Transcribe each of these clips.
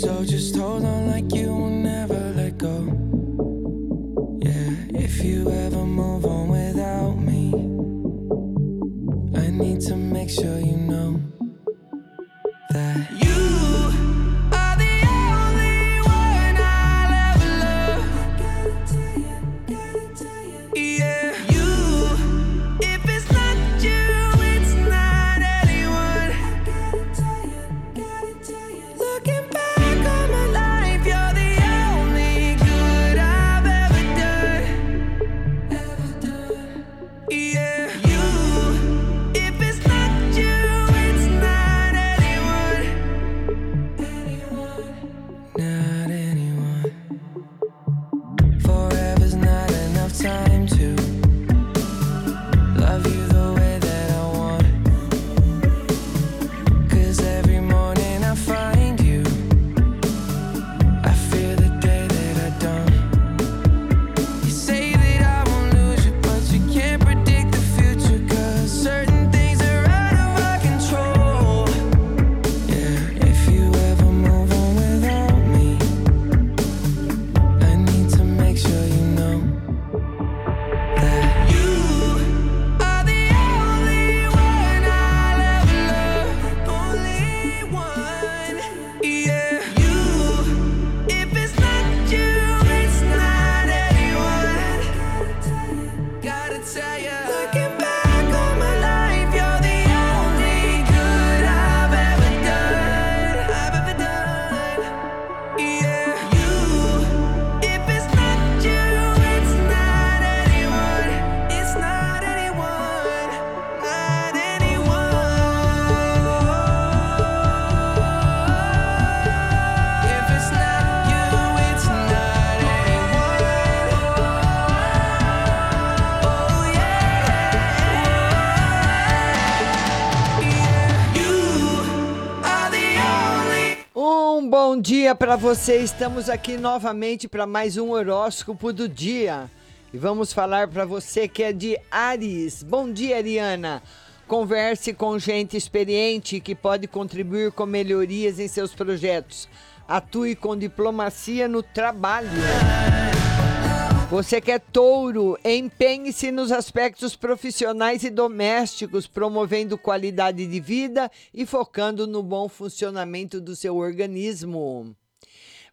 So just hold on like you will never let go. Yeah, if you ever move on without me, I need to make sure you know that bom dia para você. Estamos aqui novamente para mais um horóscopo do dia. E vamos falar para você que é de Ares. Bom dia, Ariana. Converse com gente experiente que pode contribuir com melhorias em seus projetos. Atue com diplomacia no trabalho. Você que é touro, empenhe-se nos aspectos profissionais e domésticos, promovendo qualidade de vida e focando no bom funcionamento do seu organismo.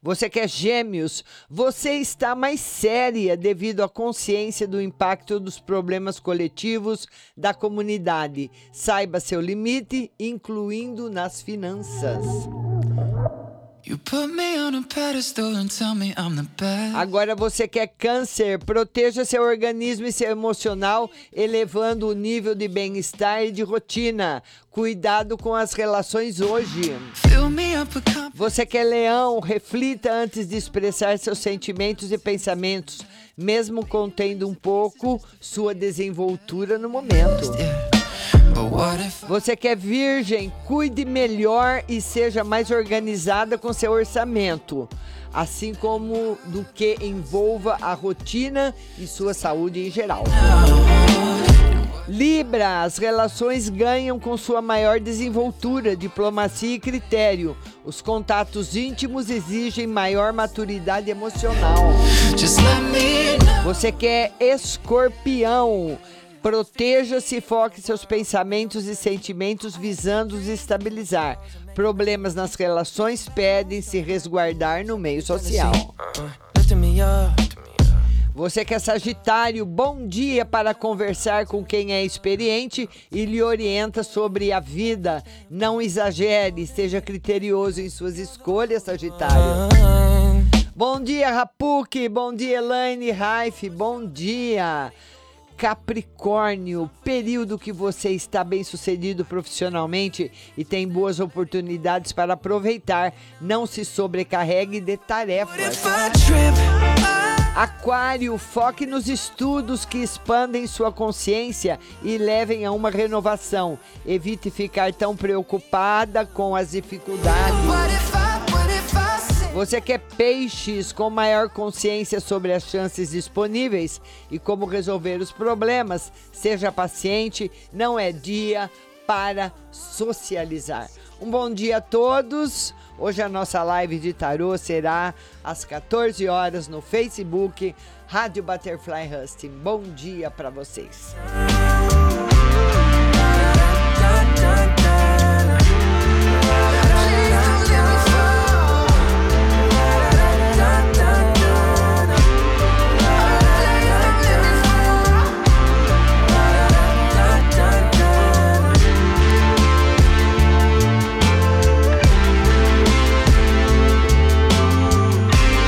Você que é gêmeos, você está mais séria devido à consciência do impacto dos problemas coletivos da comunidade. Saiba seu limite, incluindo nas finanças. Agora você quer câncer, proteja seu organismo e seu emocional, elevando o nível de bem-estar e de rotina. Cuidado com as relações hoje. Você que é leão, reflita antes de expressar seus sentimentos e pensamentos, mesmo contendo um pouco sua desenvoltura no momento. Você que é virgem, cuide melhor e seja mais organizada com seu orçamento, assim como do que envolva a rotina e sua saúde em geral. Libra, as relações ganham com sua maior desenvoltura, diplomacia e critério. Os contatos íntimos exigem maior maturidade emocional. Você que é escorpião. Proteja-se e foque seus pensamentos e sentimentos visando os estabilizar. Problemas nas relações pedem se resguardar no meio social. Você que é Sagitário, bom dia para conversar com quem é experiente e lhe orienta sobre a vida. Não exagere, seja criterioso em suas escolhas, Sagitário. Bom dia, Rapuque. Bom dia, Elaine Raif. Bom dia. Capricórnio, período que você está bem sucedido profissionalmente e tem boas oportunidades para aproveitar. Não se sobrecarregue de tarefas. Aquário, foque nos estudos que expandem sua consciência e levem a uma renovação. Evite ficar tão preocupada com as dificuldades. Você quer peixes com maior consciência sobre as chances disponíveis e como resolver os problemas? Seja paciente, não é dia para socializar. Um bom dia a todos. Hoje a nossa live de tarô será às 14 horas no Facebook Rádio Butterfly Husting. Bom dia para vocês.